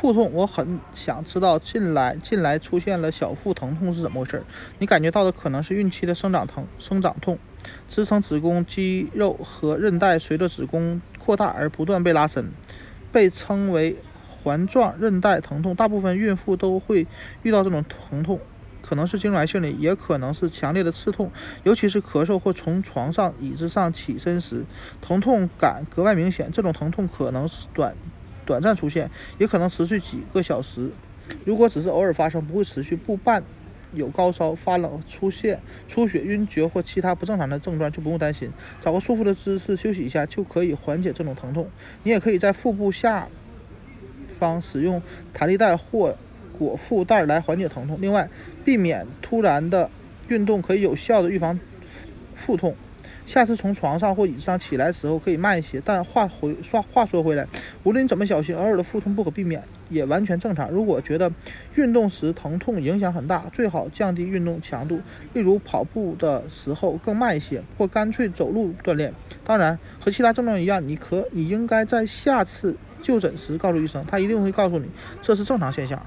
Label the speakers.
Speaker 1: 腹痛，我很想知道近来近来出现了小腹疼痛是怎么回事？你感觉到的可能是孕期的生长疼、生长痛，支撑子宫肌肉和韧带随着子宫扩大而不断被拉伸，被称为环状韧带疼痛。大部分孕妇都会遇到这种疼痛，可能是痉挛性的，也可能是强烈的刺痛，尤其是咳嗽或从床上、椅子上起身时，疼痛感格外明显。这种疼痛可能是短。短暂出现，也可能持续几个小时。如果只是偶尔发生，不会持续，不伴有高烧、发冷、出现出血、晕厥或其他不正常的症状，就不用担心。找个舒服的姿势休息一下，就可以缓解这种疼痛。你也可以在腹部下方使用弹力带或裹腹带来缓解疼痛。另外，避免突然的运动可以有效的预防腹痛。下次从床上或椅子上起来时候可以慢一些。但话回话话说回来，无论你怎么小心，偶尔的腹痛不可避免，也完全正常。如果觉得运动时疼痛影响很大，最好降低运动强度，例如跑步的时候更慢一些，或干脆走路锻炼。当然，和其他症状一样，你可你应该在下次就诊时告诉医生，他一定会告诉你这是正常现象。